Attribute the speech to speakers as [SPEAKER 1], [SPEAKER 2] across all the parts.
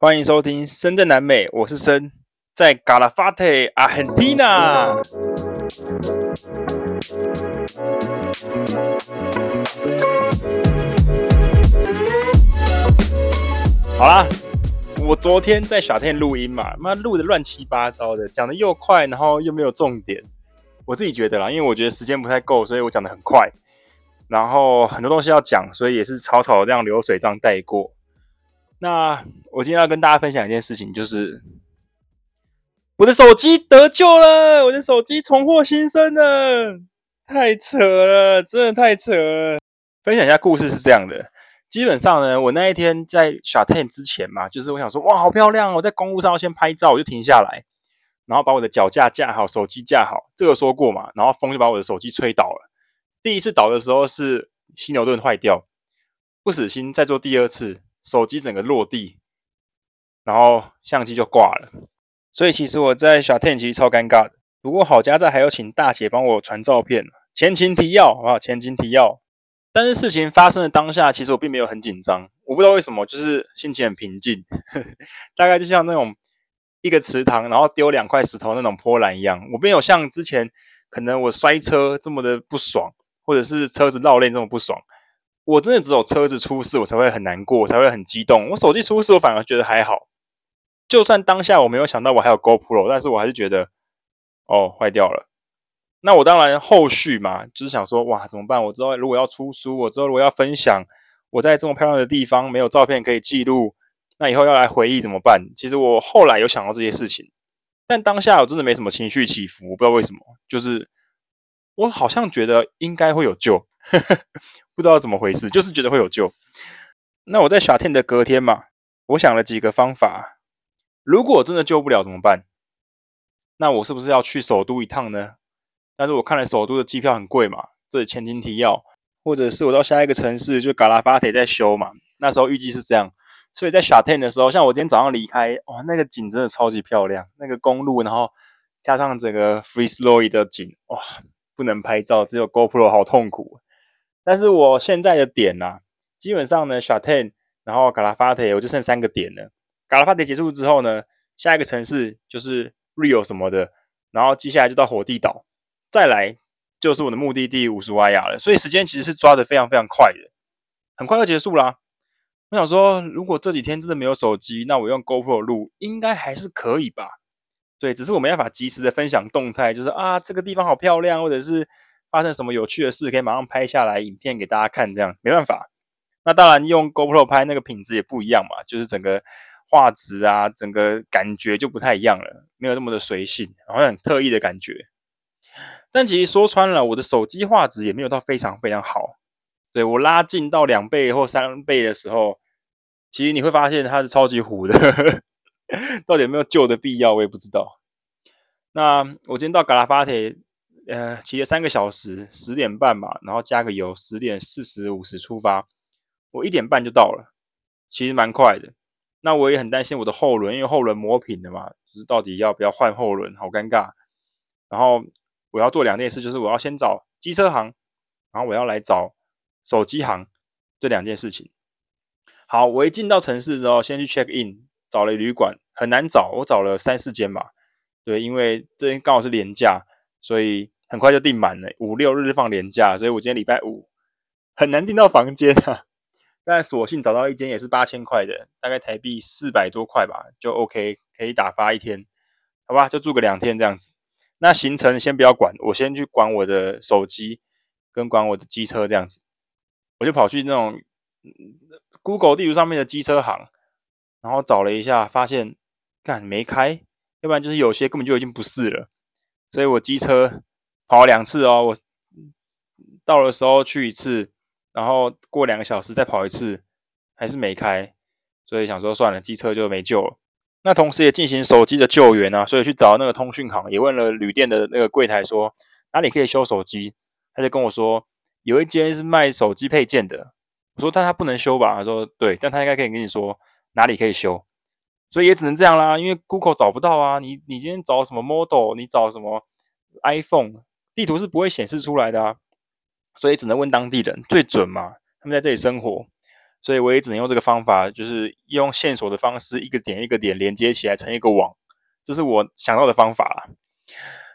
[SPEAKER 1] 欢迎收听《深圳南美》，我是深，在嘎拉法特，阿根廷。好啦，我昨天在小店录音嘛，妈录的乱七八糟的，讲的又快，然后又没有重点。我自己觉得啦，因为我觉得时间不太够，所以我讲的很快，然后很多东西要讲，所以也是草草这样流水账带过。那我今天要跟大家分享一件事情，就是我的手机得救了，我的手机重获新生了，太扯了，真的太扯了。分享一下故事是这样的，基本上呢，我那一天在小店之前嘛，就是我想说，哇，好漂亮哦，在公路上要先拍照，我就停下来，然后把我的脚架架好，手机架好，这个说过嘛，然后风就把我的手机吹倒了。第一次倒的时候是犀牛盾坏掉，不死心再做第二次。手机整个落地，然后相机就挂了。所以其实我在小店其实超尴尬的。不过好家在还有请大姐帮我传照片。前情提要，好不好？前情提要。但是事情发生的当下，其实我并没有很紧张。我不知道为什么，就是心情很平静。大概就像那种一个池塘，然后丢两块石头那种波澜一样。我没有像之前可能我摔车这么的不爽，或者是车子绕链这么不爽。我真的只有车子出事，我才会很难过，我才会很激动。我手机出事，我反而觉得还好。就算当下我没有想到我还有 GoPro，但是我还是觉得，哦，坏掉了。那我当然后续嘛，就是想说，哇，怎么办？我之后如果要出书，我之后如果要分享，我在这么漂亮的地方没有照片可以记录，那以后要来回忆怎么办？其实我后来有想到这些事情，但当下我真的没什么情绪起伏，我不知道为什么，就是我好像觉得应该会有救。不知道怎么回事，就是觉得会有救。那我在夏天的隔天嘛，我想了几个方法。如果真的救不了怎么办？那我是不是要去首都一趟呢？但是我看了首都的机票很贵嘛，这里前情提要。或者是我到下一个城市，就嘎拉法特在修嘛，那时候预计是这样。所以在夏天的时候，像我今天早上离开，哇，那个景真的超级漂亮，那个公路，然后加上整个 Fitzroy 的景，哇，不能拍照，只有 GoPro，好痛苦。但是我现在的点呐、基本上呢，小店，然后嘎拉法特，我就剩三个点了。嘎拉法特结束之后呢，下一个城市就是 Rio 什么的，然后接下来就到火地岛，再来就是我的目的地乌苏怀亚了。所以时间其实是抓得非常非常快的，很快就结束啦。我想说，如果这几天真的没有手机，那我用 GoPro 录应该还是可以吧？对，只是我没办法及时的分享动态，就是啊，这个地方好漂亮，或者是。发生什么有趣的事，可以马上拍下来影片给大家看，这样没办法。那当然用 GoPro 拍那个品质也不一样嘛，就是整个画质啊，整个感觉就不太一样了，没有那么的随性，好像很特意的感觉。但其实说穿了，我的手机画质也没有到非常非常好。对，我拉近到两倍或三倍的时候，其实你会发现它是超级糊的，到底有没有救的必要，我也不知道。那我今天到嘎拉法特。呃，骑了三个小时，十点半嘛，然后加个油，十点四十五十出发，我一点半就到了，其实蛮快的。那我也很担心我的后轮，因为后轮磨平了嘛，就是到底要不要换后轮，好尴尬。然后我要做两件事，就是我要先找机车行，然后我要来找手机行，这两件事情。好，我一进到城市之后，先去 check in，找了旅馆，很难找，我找了三四间吧。对，因为这边刚好是连假，所以。很快就订满了，五六日放连假，所以我今天礼拜五很难订到房间啊。但索性找到一间也是八千块的，大概台币四百多块吧，就 OK，可以打发一天，好吧，就住个两天这样子。那行程先不要管，我先去管我的手机跟管我的机车这样子。我就跑去那种 Google 地图上面的机车行，然后找了一下，发现干没开，要不然就是有些根本就已经不是了，所以我机车。跑了两次哦，我到的时候去一次，然后过两个小时再跑一次，还是没开，所以想说算了，机车就没救了。那同时也进行手机的救援啊，所以去找那个通讯行，也问了旅店的那个柜台说哪里可以修手机，他就跟我说有一间是卖手机配件的。我说但他不能修吧？他说对，但他应该可以跟你说哪里可以修，所以也只能这样啦，因为 Google 找不到啊，你你今天找什么 model，你找什么 iPhone。地图是不会显示出来的啊，所以只能问当地人最准嘛。他们在这里生活，所以我也只能用这个方法，就是用线索的方式，一个点一个点连接起来成一个网，这是我想到的方法啦。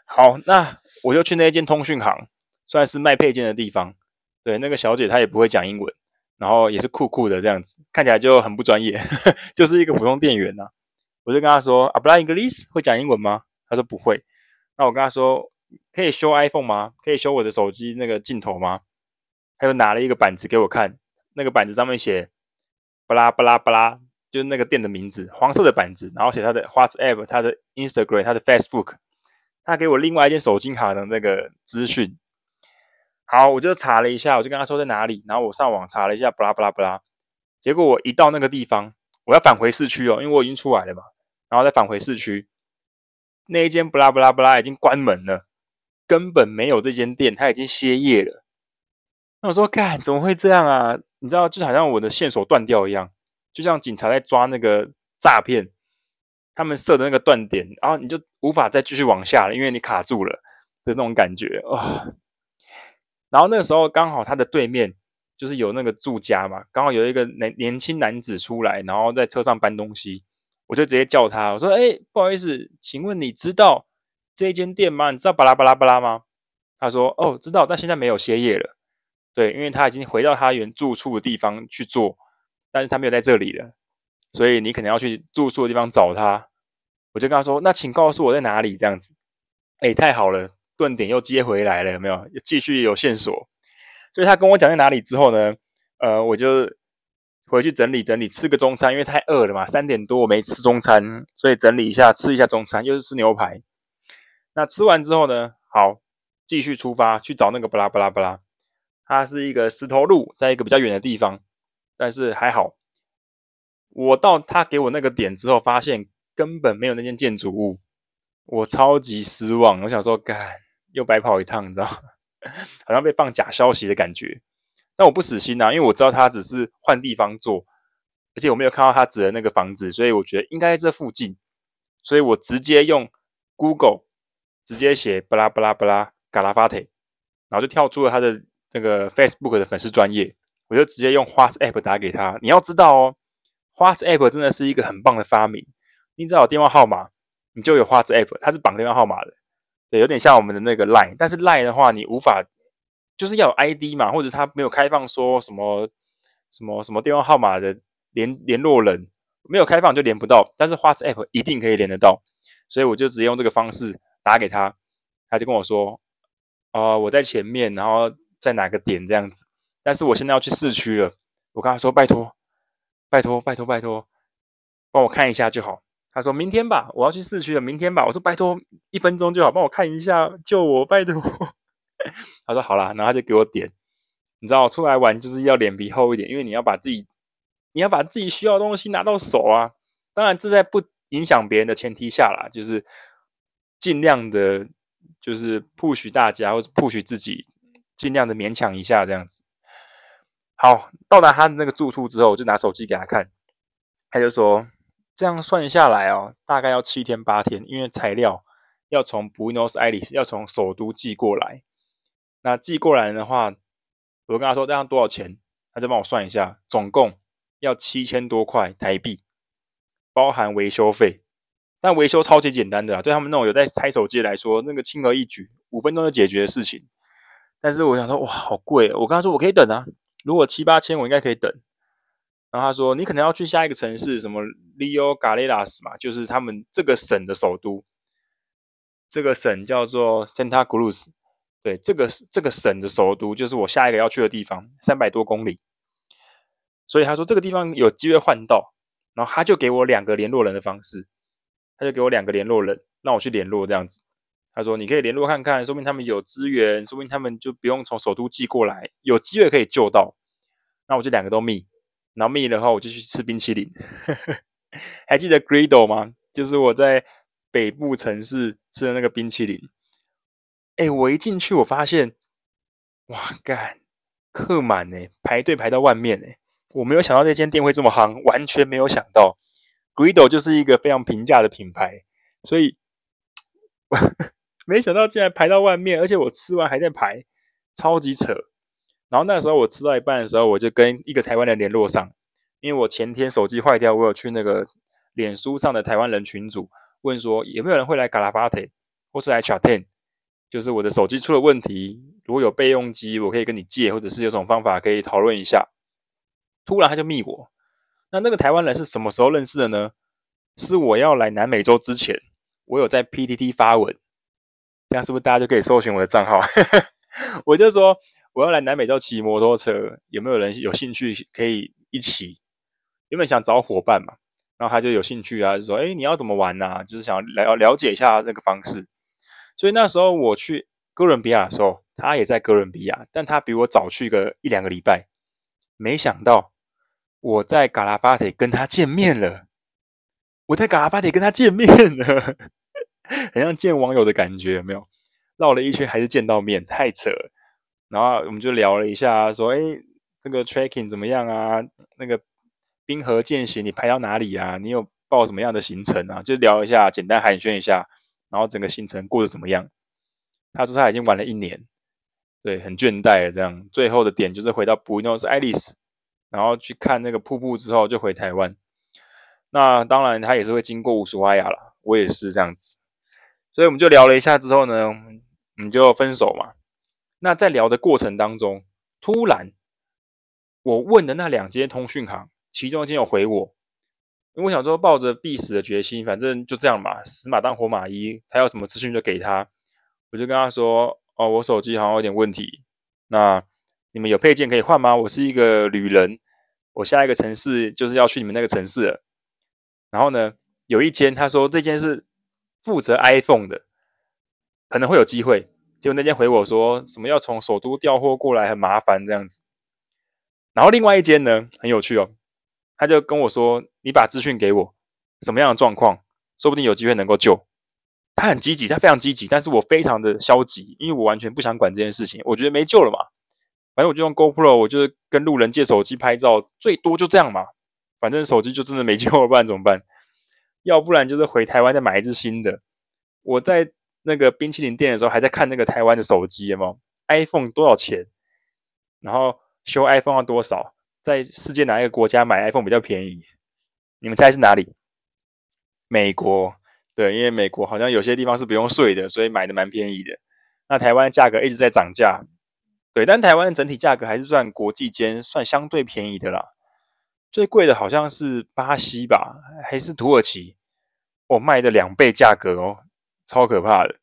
[SPEAKER 1] 好，那我就去那间通讯行，算是卖配件的地方。对，那个小姐她也不会讲英文，然后也是酷酷的这样子，看起来就很不专业，就是一个普通店员呐、啊。我就跟她说：“Habla English？会讲英文吗？”她说不会。那我跟她说：“可以修 iPhone 吗？可以修我的手机那个镜头吗？”他又拿了一个板子给我看，那个板子上面写“巴拉巴拉巴拉”，就是那个店的名字，黄色的板子，然后写他的 WhatsApp、他的 Instagram、他的 Facebook。他给我另外一间手机卡的那个资讯。好，我就查了一下，我就跟他说在哪里，然后我上网查了一下，巴拉巴拉巴拉，结果我一到那个地方，我要返回市区哦，因为我已经出来了嘛，然后再返回市区，那一间巴拉巴拉巴拉已经关门了，根本没有这间店，它已经歇业了。那我说，干，怎么会这样啊？你知道，就好像我的线索断掉一样，就像警察在抓那个诈骗，他们设的那个断点，然后你就无法再继续往下了，因为你卡住了的那种感觉啊。哦然后那时候刚好他的对面就是有那个住家嘛，刚好有一个年年轻男子出来，然后在车上搬东西，我就直接叫他，我说：“哎，不好意思，请问你知道这一间店吗？你知道巴拉巴拉巴拉吗？”他说：“哦，知道，但现在没有歇业了。对，因为他已经回到他原住处的地方去做，但是他没有在这里了，所以你可能要去住宿的地方找他。”我就跟他说：“那请告诉我在哪里？”这样子，哎，太好了。顿点又接回来了，有没有？继续有线索，所以他跟我讲在哪里之后呢？呃，我就回去整理整理，吃个中餐，因为太饿了嘛，三点多我没吃中餐，所以整理一下，吃一下中餐，又是吃牛排。那吃完之后呢？好，继续出发去找那个巴拉巴拉巴拉。它是一个石头路，在一个比较远的地方，但是还好，我到他给我那个点之后，发现根本没有那间建筑物，我超级失望。我想说，干。又白跑一趟，你知道，好像被放假消息的感觉。但我不死心呐，因为我知道他只是换地方做，而且我没有看到他指的那个房子，所以我觉得应该在这附近。所以我直接用 Google 直接写巴拉巴拉巴拉嘎拉法特，然后就跳出了他的那个 Facebook 的粉丝专业，我就直接用 WhatsApp 打给他。你要知道哦，WhatsApp 真的是一个很棒的发明。你只要有电话号码，你就有 WhatsApp，它是绑电话号码的。对，有点像我们的那个 Line，但是 Line 的话，你无法就是要有 ID 嘛，或者他没有开放说什么什么什么电话号码的联联络人没有开放就连不到，但是 WhatsApp 一定可以连得到，所以我就直接用这个方式打给他，他就跟我说，哦、我在前面，然后在哪个点这样子，但是我现在要去市区了，我跟他说拜托，拜托，拜托，拜托，帮我看一下就好。他说明天吧，我要去市区了，明天吧。我说拜托，一分钟就好，帮我看一下，救我，拜托。他说好啦，然后他就给我点。你知道，出来玩就是要脸皮厚一点，因为你要把自己，你要把自己需要的东西拿到手啊。当然，这在不影响别人的前提下啦，就是尽量的，就是 push 大家或者 push 自己，尽量的勉强一下这样子。好，到达他的那个住处之后，我就拿手机给他看，他就说。这样算下来哦，大概要七天八天，因为材料要从 Buenos Aires 要从首都寄过来。那寄过来的话，我跟他说这样多少钱，他就帮我算一下，总共要七千多块台币，包含维修费。但维修超级简单的啦，对他们那种有在拆手机来说，那个轻而易举，五分钟就解决的事情。但是我想说，哇，好贵！我跟他说我可以等啊，如果七八千，我应该可以等。然后他说：“你可能要去下一个城市，什么 Rio Galeras 嘛，就是他们这个省的首都。这个省叫做 Santa Cruz，对，这个这个省的首都就是我下一个要去的地方，三百多公里。所以他说这个地方有机会换到，然后他就给我两个联络人的方式，他就给我两个联络人，让我去联络这样子。他说你可以联络看看，说不定他们有资源，说不定他们就不用从首都寄过来，有机会可以救到。那我就两个都密。”然后密的话，我就去吃冰淇淋。还记得 Grido 吗？就是我在北部城市吃的那个冰淇淋。哎，我一进去，我发现，哇，干，客满呢，排队排到外面呢。我没有想到那间店会这么夯，完全没有想到。Grido 就是一个非常平价的品牌，所以没想到竟然排到外面，而且我吃完还在排，超级扯。然后那时候我吃到一半的时候，我就跟一个台湾人联络上，因为我前天手机坏掉，我有去那个脸书上的台湾人群组问说，有没有人会来嘎拉巴特，或是来 Chaten，就是我的手机出了问题，如果有备用机，我可以跟你借，或者是有种方法可以讨论一下。突然他就密我，那那个台湾人是什么时候认识的呢？是我要来南美洲之前，我有在 PTT 发文，这样是不是大家就可以搜寻我的账号？我就说我要来南美洲骑摩托车，有没有人有兴趣可以一起？原本想找伙伴嘛，然后他就有兴趣啊，就说：“哎，你要怎么玩呢？就是想了了解一下那个方式。”所以那时候我去哥伦比亚的时候，他也在哥伦比亚，但他比我早去个一两个礼拜。没想到我在嘎拉巴铁跟他见面了，我在嘎拉巴铁跟他见面了，很像见网友的感觉，有没有？绕了一圈还是见到面，太扯。然后我们就聊了一下，说：“哎，这个 tracking 怎么样啊？那个。”冰河健行，你排到哪里啊？你有报什么样的行程啊？就聊一下，简单寒暄一下，然后整个行程过得怎么样？他说他已经玩了一年，对，很倦怠了。这样，最后的点就是回到布宜诺斯艾利斯，然后去看那个瀑布之后就回台湾。那当然，他也是会经过乌苏怀亚了，我也是这样子。所以我们就聊了一下之后呢，我们就分手嘛。那在聊的过程当中，突然我问的那两间通讯行。其中一间有回我，因为我想说抱着必死的决心，反正就这样嘛，死马当活马医，他要什么资讯就给他。我就跟他说：“哦，我手机好像有点问题，那你们有配件可以换吗？我是一个旅人，我下一个城市就是要去你们那个城市了。然后呢，有一间他说这间是负责 iPhone 的，可能会有机会。结果那间回我说什么要从首都调货过来，很麻烦这样子。然后另外一间呢，很有趣哦。”他就跟我说：“你把资讯给我，什么样的状况，说不定有机会能够救。”他很积极，他非常积极，但是我非常的消极，因为我完全不想管这件事情。我觉得没救了嘛，反正我就用 GoPro，我就是跟路人借手机拍照，最多就这样嘛。反正手机就真的没救了，不然怎么办？要不然就是回台湾再买一支新的。我在那个冰淇淋店的时候，还在看那个台湾的手机，有没有？iPhone 多少钱？然后修 iPhone 要多少？在世界哪一个国家买 iPhone 比较便宜？你们猜是哪里？美国，对，因为美国好像有些地方是不用税的，所以买的蛮便宜的。那台湾价格一直在涨价，对，但台湾整体价格还是算国际间算相对便宜的啦。最贵的好像是巴西吧，还是土耳其？我卖的两倍价格哦，超可怕的。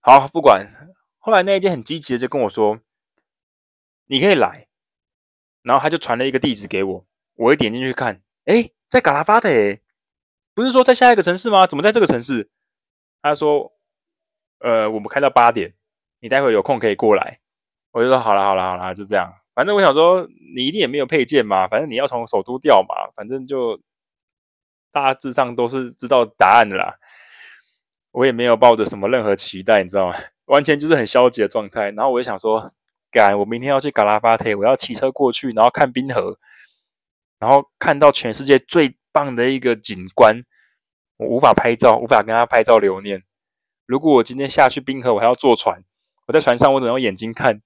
[SPEAKER 1] 好，不管，后来那一间很积极的就跟我说：“你可以来。”然后他就传了一个地址给我，我一点进去看，诶，在嘎拉巴特，不是说在下一个城市吗？怎么在这个城市？他说，呃，我们开到八点，你待会有空可以过来。我就说好了，好了，好了，就这样。反正我想说，你一定也没有配件嘛，反正你要从首都调嘛，反正就大致上都是知道答案的啦。我也没有抱着什么任何期待，你知道吗？完全就是很消极的状态。然后我就想说。赶！我明天要去嘎拉巴特，我要骑车过去，然后看冰河，然后看到全世界最棒的一个景观。我无法拍照，无法跟他拍照留念。如果我今天下去冰河，我还要坐船，我在船上我只能用眼睛看。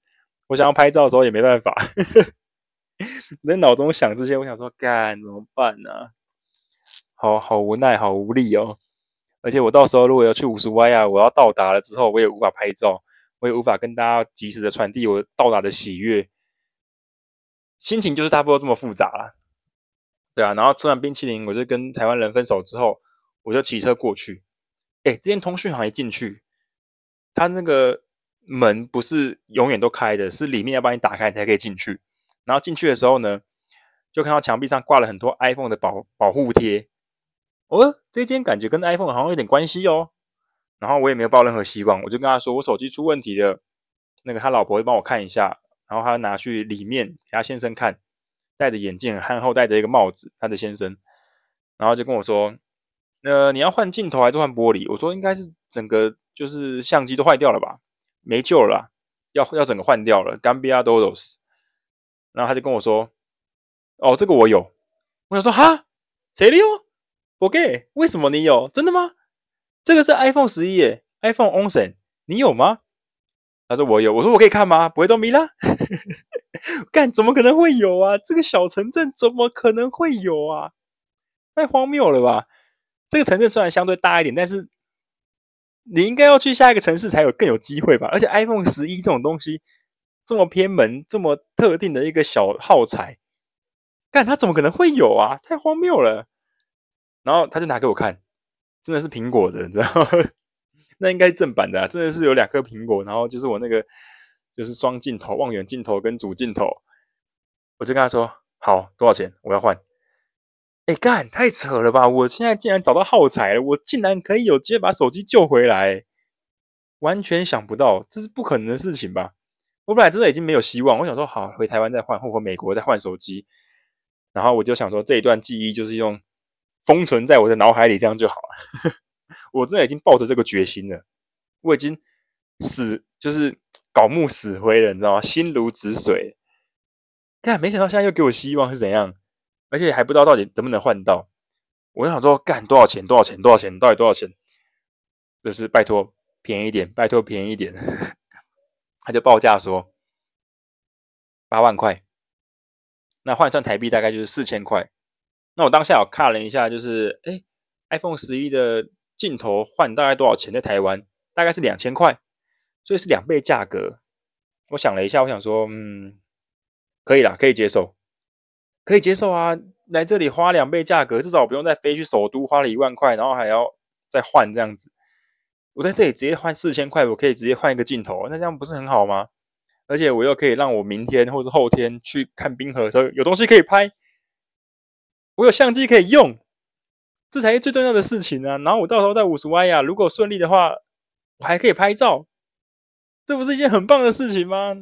[SPEAKER 1] 我想要拍照的时候也没办法。我在脑中想这些，我想说干怎么办呢、好好无奈，好无力哦。而且我到时候如果要去乌苏怀亚，我要到达了之后，我也无法拍照。我也无法跟大家及时的传递我到达的喜悦，心情就是差不多这么复杂了，对啊。然后吃完冰淇淋，我就跟台湾人分手之后，我就骑车过去。哎，这间通讯行一进去，他那个门不是永远都开的，是里面要帮你打开才可以进去。然后进去的时候呢，就看到墙壁上挂了很多 iPhone 的保保护贴。哦，这间感觉跟 iPhone 好像有点关系哦。然后我也没有抱任何希望，我就跟他说我手机出问题了，那个他老婆会帮我看一下，然后他拿去里面给他先生看，戴着眼镜，憨厚戴着一个帽子，他的先生，然后就跟我说，呃，你要换镜头还是换玻璃？我说应该是整个就是相机都坏掉了吧，没救了，要要整个换掉了 Gambia Dodos，。然后他就跟我说，哦，这个我有，我想说哈，谁的哟？OK，为什么你有？真的吗？这个是 iPhone 十一耶，iPhone 11，你有吗？他说我有，我说我可以看吗？不会都米拉？干，怎么可能会有啊？这个小城镇怎么可能会有啊？太荒谬了吧！这个城镇虽然相对大一点，但是你应该要去下一个城市才有更有机会吧？而且 iPhone 十一这种东西这么偏门、这么特定的一个小耗材，干他怎么可能会有啊？太荒谬了！然后他就拿给我看，真的是苹果的，你知道吗？那应该是正版的啊，真的是有两颗苹果，然后就是我那个就是双镜头、望远镜头跟主镜头，我就跟他说：“好，多少钱？我要换。”哎，干，太扯了吧！我现在竟然找到耗材了，我竟然可以有机会把手机救回来，完全想不到，这是不可能的事情吧？我本来真的已经没有希望，我想说好回台湾再换，或回美国再换手机，然后我就想说这一段记忆就是用封存在我的脑海里，这样就好了。我真的已经抱着这个决心了，我已经死就是槁木死灰了，你知道吗？心如止水。但，没想到现在又给我希望是怎样？而且还不知道到底能不能换到，我就想说，干多少钱？多少钱？多少钱？到底多少钱？就是拜托便宜一点，拜托便宜一点。他就报价说八万块，那换算台币大概就是四千块。那我当下我看了一下，就是哎，iPhone 十一的镜头换大概多少钱？在台湾大概是两千块，所以是两倍价格。我想了一下，我想说，嗯，可以啦，可以接受。可以接受啊，来这里花两倍价格，至少我不用再飞去首都花了一万块，然后还要再换这样子。我在这里直接换四千块，我可以直接换一个镜头，那这样不是很好吗？而且我又可以让我明天或者后天去看冰河的时候有东西可以拍，我有相机可以用，这才是最重要的事情啊。然后我到时候在五十 Y 啊，如果顺利的话，我还可以拍照，这不是一件很棒的事情吗？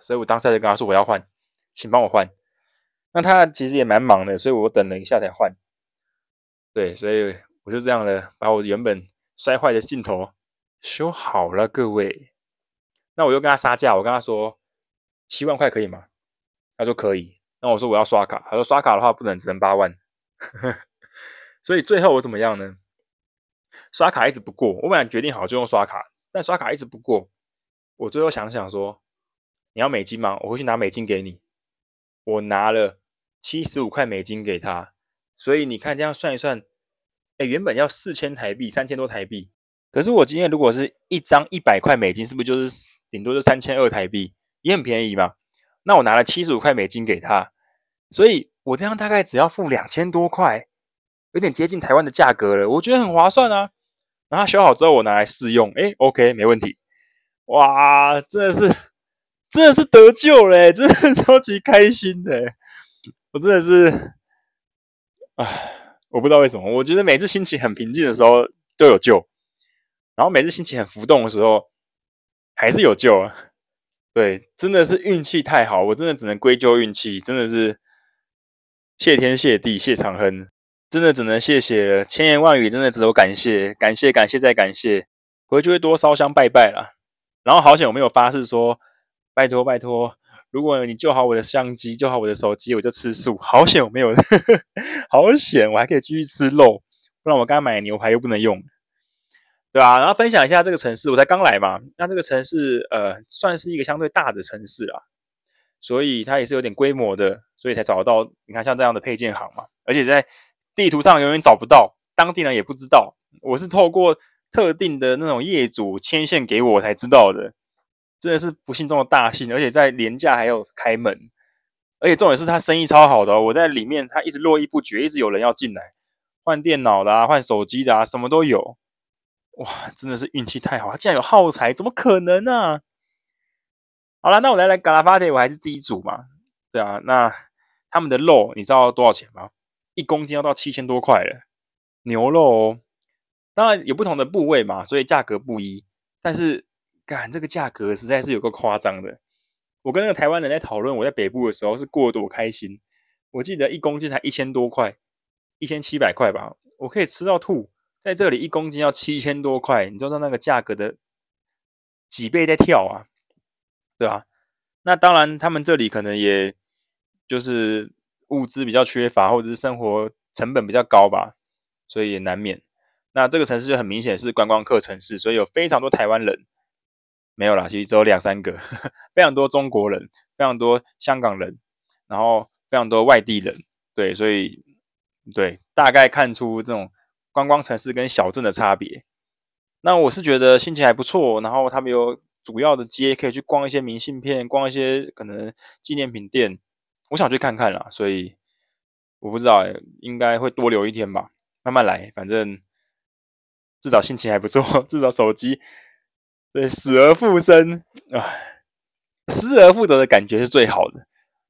[SPEAKER 1] 所以我当下就跟他说我要换，请帮我换。那他其实也蛮忙的，所以我等了一下才换。对，所以我就这样的把我原本摔坏的镜头修好了，各位。那我又跟他杀价，我跟他说七万块可以吗？他说可以。那我说我要刷卡，他说刷卡的话不能，只能八万。所以最后我怎么样呢？刷卡一直不过，我本来决定好就用刷卡，但刷卡一直不过。我最后想想说，你要美金吗？我会去拿美金给你。我拿了。七十五块美金给他，所以你看这样算一算，哎，原本要四千台币，三千多台币。可是我今天如果是一张一百块美金，是不是就是顶多就三千二台币，也很便宜嘛？那我拿了七十五块美金给他，所以我这样大概只要付两千多块，有点接近台湾的价格了，我觉得很划算啊。然后修好之后我拿来试用，哎，OK，没问题。哇，真的是，真的是得救了，真的超级开心的。我真的是，唉，我不知道为什么，我觉得每次心情很平静的时候都有救，然后每次心情很浮动的时候还是有救啊。对，真的是运气太好，我真的只能归咎运气，真的是谢天谢地谢长亨，真的只能谢谢千言万语，真的只有感谢，感谢，感谢再感谢，回去会多烧香拜拜啦。然后好险我没有发誓说，拜托拜托。如果你救好我的相机，救好我的手机，我就吃素。好险我没有，呵 呵好险我还可以继续吃肉，不然我刚买牛排又不能用，对吧？然后分享一下这个城市，我才刚来嘛。那这个城市呃，算是一个相对大的城市啦，所以它也是有点规模的，所以才找得到。你看像这样的配件行嘛，而且在地图上永远找不到，当地人也不知道。我是透过特定的那种业主牵线给我才知道的。真的是不幸中的大幸，而且在连假还有开门，而且重点是他生意超好的。我在里面，他一直络绎不绝，一直有人要进来换电脑的，换手机的啊，什么都有。哇，真的是运气太好，他竟然有耗材，怎么可能呢？好了，那我来来嘎拉巴铁，我还是自己煮嘛。对啊，那他们的肉你知道多少钱吗？一公斤要到七千多块了，牛肉哦。当然有不同的部位嘛，所以价格不一，但是。干，这个价格实在是有够夸张的。我跟那个台湾人在讨论，我在北部的时候是过得多开心。我记得一公斤才一千多块，一千七百块吧，我可以吃到吐。在这里一公斤要七千多块，你知道那个价格的几倍在跳啊？对吧？那当然，他们这里可能也就是物资比较缺乏，或者是生活成本比较高吧，所以也难免。那这个城市就很明显是观光客城市，所以有非常多台湾人。没有啦，其实只有两三个，非常多中国人，非常多香港人，然后非常多外地人，对，所以对，大概看出这种观光城市跟小镇的差别。那我是觉得心情还不错，然后他们有主要的街可以去逛一些明信片，逛一些可能纪念品店，我想去看看啦，所以我不知道，应该会多留一天吧，慢慢来，反正至少心情还不错，至少手机。对，死而复生唉，失而复得的感觉是最好的。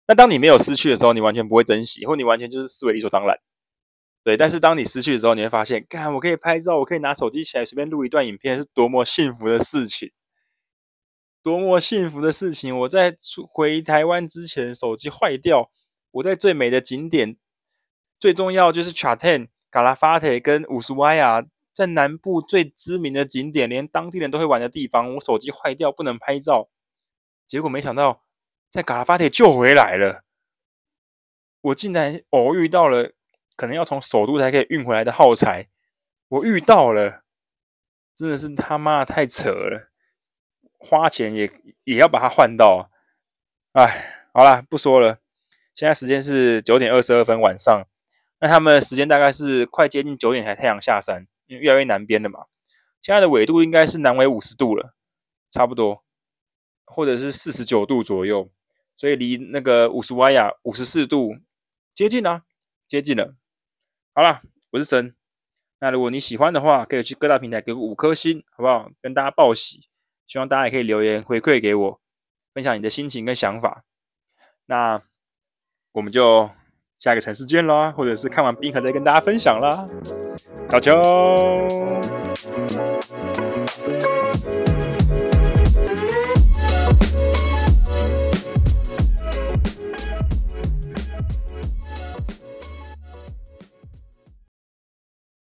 [SPEAKER 1] 那当你没有失去的时候，你完全不会珍惜，或你完全就是视为理所当然。对，但是当你失去的时候，你会发现，看我可以拍照，我可以拿手机起来随便录一段影片，是多么幸福的事情，多么幸福的事情。我在回台湾之前，手机坏掉，我在最美的景点，最重要就是 Chaten、Calafate 跟乌苏瓦亚。在南部最知名的景点，连当地人都会玩的地方，我手机坏掉不能拍照，结果没想到在嘎拉发铁救回来了。我竟然偶遇到了可能要从首都才可以运回来的耗材，我遇到了，真的是他妈太扯了，花钱也也要把它换到。哎，好了，不说了，现在时间是九点二十二分晚上，那他们时间大概是快接近九点才太阳下山。越来越南边的嘛，现在的纬度应该是南纬五十度了，差不多，或者是四十九度左右，所以离那个五十瓦亚五十四度接近啊，接近了。好了，我是神。那如果你喜欢的话，可以去各大平台给五颗星，好不好？跟大家报喜，希望大家也可以留言回馈给我，分享你的心情跟想法。那我们就下个城市见啦，或者是看完冰河再跟大家分享啦。小球。